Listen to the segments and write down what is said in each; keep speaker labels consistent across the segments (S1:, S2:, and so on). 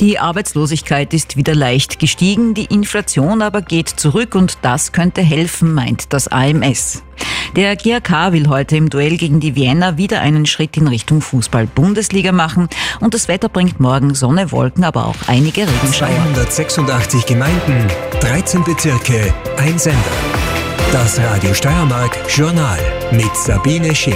S1: Die Arbeitslosigkeit ist wieder leicht gestiegen, die Inflation aber geht zurück und das könnte helfen, meint das AMS. Der GRK will heute im Duell gegen die Vienna wieder einen Schritt in Richtung Fußball-Bundesliga machen und das Wetter bringt morgen Sonne, Wolken, aber auch einige Regenschauer.
S2: 286 Gemeinden, 13 Bezirke, ein Sender. Das Radio Steiermark Journal mit Sabine Schick.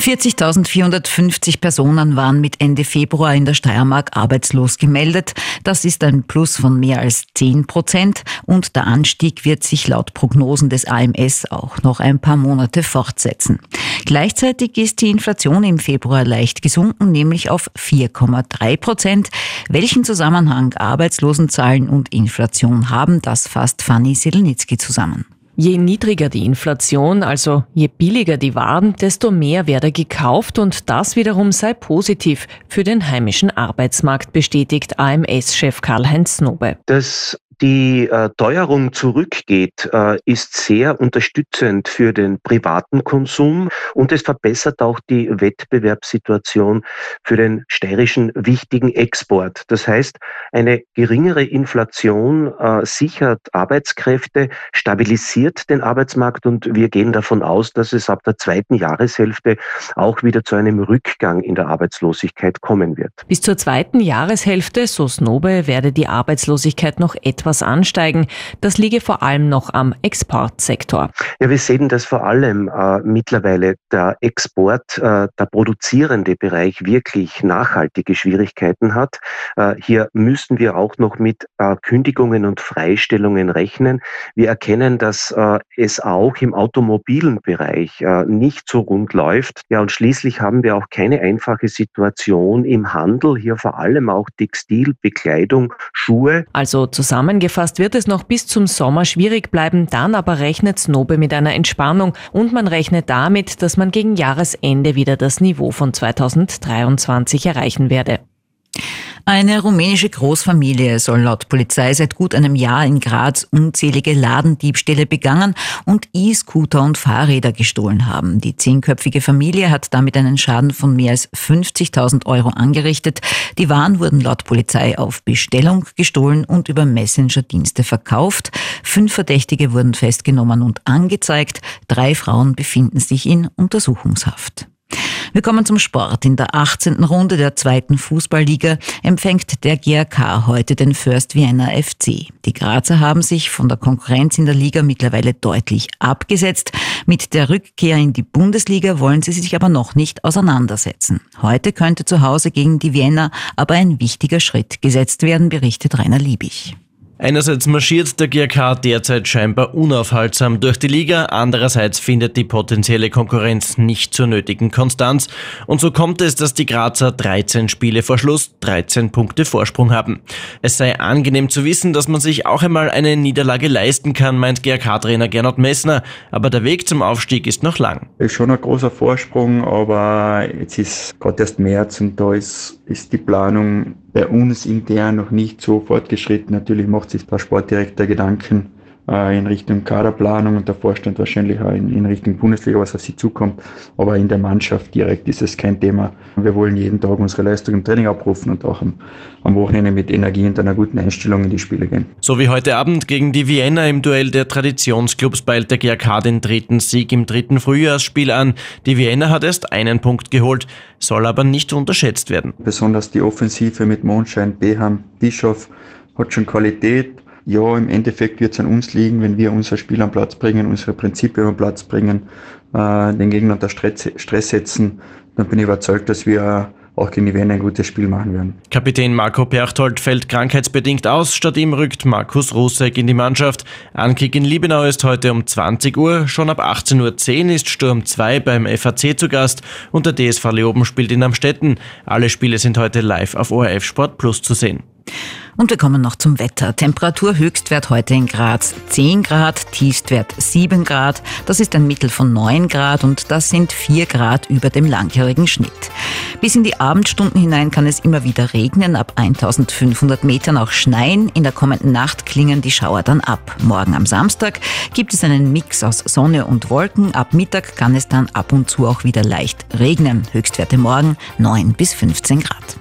S1: 40.450 Personen waren mit Ende Februar in der Steiermark arbeitslos gemeldet. Das ist ein Plus von mehr als 10 Prozent und der Anstieg wird sich laut Prognosen des AMS auch noch ein paar Monate fortsetzen. Gleichzeitig ist die Inflation im Februar leicht gesunken, nämlich auf 4,3 Prozent. Welchen Zusammenhang Arbeitslosenzahlen und Inflation haben, das fasst Fanny Silnitzki zusammen.
S3: Je niedriger die Inflation, also je billiger die Waren, desto mehr werde gekauft und das wiederum sei positiv für den heimischen Arbeitsmarkt, bestätigt AMS-Chef Karl-Heinz Nobe.
S4: Das die äh, Teuerung zurückgeht, äh, ist sehr unterstützend für den privaten Konsum und es verbessert auch die Wettbewerbssituation für den steirischen wichtigen Export. Das heißt, eine geringere Inflation äh, sichert Arbeitskräfte, stabilisiert den Arbeitsmarkt und wir gehen davon aus, dass es ab der zweiten Jahreshälfte auch wieder zu einem Rückgang in der Arbeitslosigkeit kommen wird.
S3: Bis zur zweiten Jahreshälfte, so Snobe, werde die Arbeitslosigkeit noch etwas etwas ansteigen. Das liege vor allem noch am Exportsektor.
S4: Ja, wir sehen, dass vor allem äh, mittlerweile der Export, äh, der produzierende Bereich wirklich nachhaltige Schwierigkeiten hat. Äh, hier müssen wir auch noch mit äh, Kündigungen und Freistellungen rechnen. Wir erkennen, dass äh, es auch im automobilen Bereich äh, nicht so rund läuft. Ja, und schließlich haben wir auch keine einfache Situation im Handel. Hier vor allem auch Textil, Bekleidung, Schuhe.
S3: Also zusammen Zusammengefasst wird es noch bis zum Sommer schwierig bleiben, dann aber rechnet Snobe mit einer Entspannung und man rechnet damit, dass man gegen Jahresende wieder das Niveau von 2023 erreichen werde.
S1: Eine rumänische Großfamilie soll laut Polizei seit gut einem Jahr in Graz unzählige Ladendiebstähle begangen und E-Scooter und Fahrräder gestohlen haben. Die zehnköpfige Familie hat damit einen Schaden von mehr als 50.000 Euro angerichtet. Die Waren wurden laut Polizei auf Bestellung gestohlen und über Messenger-Dienste verkauft. Fünf Verdächtige wurden festgenommen und angezeigt. Drei Frauen befinden sich in Untersuchungshaft. Wir kommen zum Sport. In der 18. Runde der zweiten Fußballliga empfängt der GRK heute den First Vienna FC. Die Grazer haben sich von der Konkurrenz in der Liga mittlerweile deutlich abgesetzt. Mit der Rückkehr in die Bundesliga wollen sie sich aber noch nicht auseinandersetzen. Heute könnte zu Hause gegen die Vienna aber ein wichtiger Schritt gesetzt werden, berichtet Rainer Liebig.
S5: Einerseits marschiert der GRK derzeit scheinbar unaufhaltsam durch die Liga, andererseits findet die potenzielle Konkurrenz nicht zur nötigen Konstanz und so kommt es, dass die Grazer 13 Spiele vor Schluss 13 Punkte Vorsprung haben. Es sei angenehm zu wissen, dass man sich auch einmal eine Niederlage leisten kann, meint GRK-Trainer Gernot Messner, aber der Weg zum Aufstieg ist noch lang.
S6: Ist schon ein großer Vorsprung, aber jetzt ist gerade erst März und da ist, ist die Planung bei uns intern noch nicht so fortgeschritten. Natürlich macht sich der Sportdirektor Gedanken äh, in Richtung Kaderplanung und der Vorstand wahrscheinlich auch in, in, Richtung Bundesliga, was auf sie zukommt. Aber in der Mannschaft direkt ist es kein Thema. Wir wollen jeden Tag unsere Leistung im Training abrufen und auch am, am Wochenende mit Energie und einer guten Einstellung in die Spiele gehen.
S5: So wie heute Abend gegen die Vienna im Duell der Traditionsclubs peilt der GRK den dritten Sieg im dritten Frühjahrsspiel an. Die Vienna hat erst einen Punkt geholt, soll aber nicht unterschätzt werden.
S6: Besonders die Offensive mit Mondschein, Beham, Bischof hat schon Qualität ja, im Endeffekt wird es an uns liegen, wenn wir unser Spiel am Platz bringen, unsere Prinzipien am Platz bringen, äh, den Gegner unter Stress, Stress setzen, dann bin ich überzeugt, dass wir auch gegen die Wiener ein gutes Spiel machen werden.
S5: Kapitän Marco Perchtold fällt krankheitsbedingt aus. Statt ihm rückt Markus Rusek in die Mannschaft. Ankick in Liebenau ist heute um 20 Uhr. Schon ab 18.10 Uhr ist Sturm 2 beim FAC zu Gast und der DSV Leoben spielt in Amstetten. Alle Spiele sind heute live auf ORF Sport Plus zu sehen.
S1: Und wir kommen noch zum Wetter. Temperatur Höchstwert heute in Graz 10 Grad, Tiefstwert 7 Grad. Das ist ein Mittel von 9 Grad und das sind 4 Grad über dem langjährigen Schnitt. Bis in die Abendstunden hinein kann es immer wieder regnen, ab 1500 Metern auch schneien. In der kommenden Nacht klingen die Schauer dann ab. Morgen am Samstag gibt es einen Mix aus Sonne und Wolken. Ab Mittag kann es dann ab und zu auch wieder leicht regnen. Höchstwerte morgen 9 bis 15 Grad.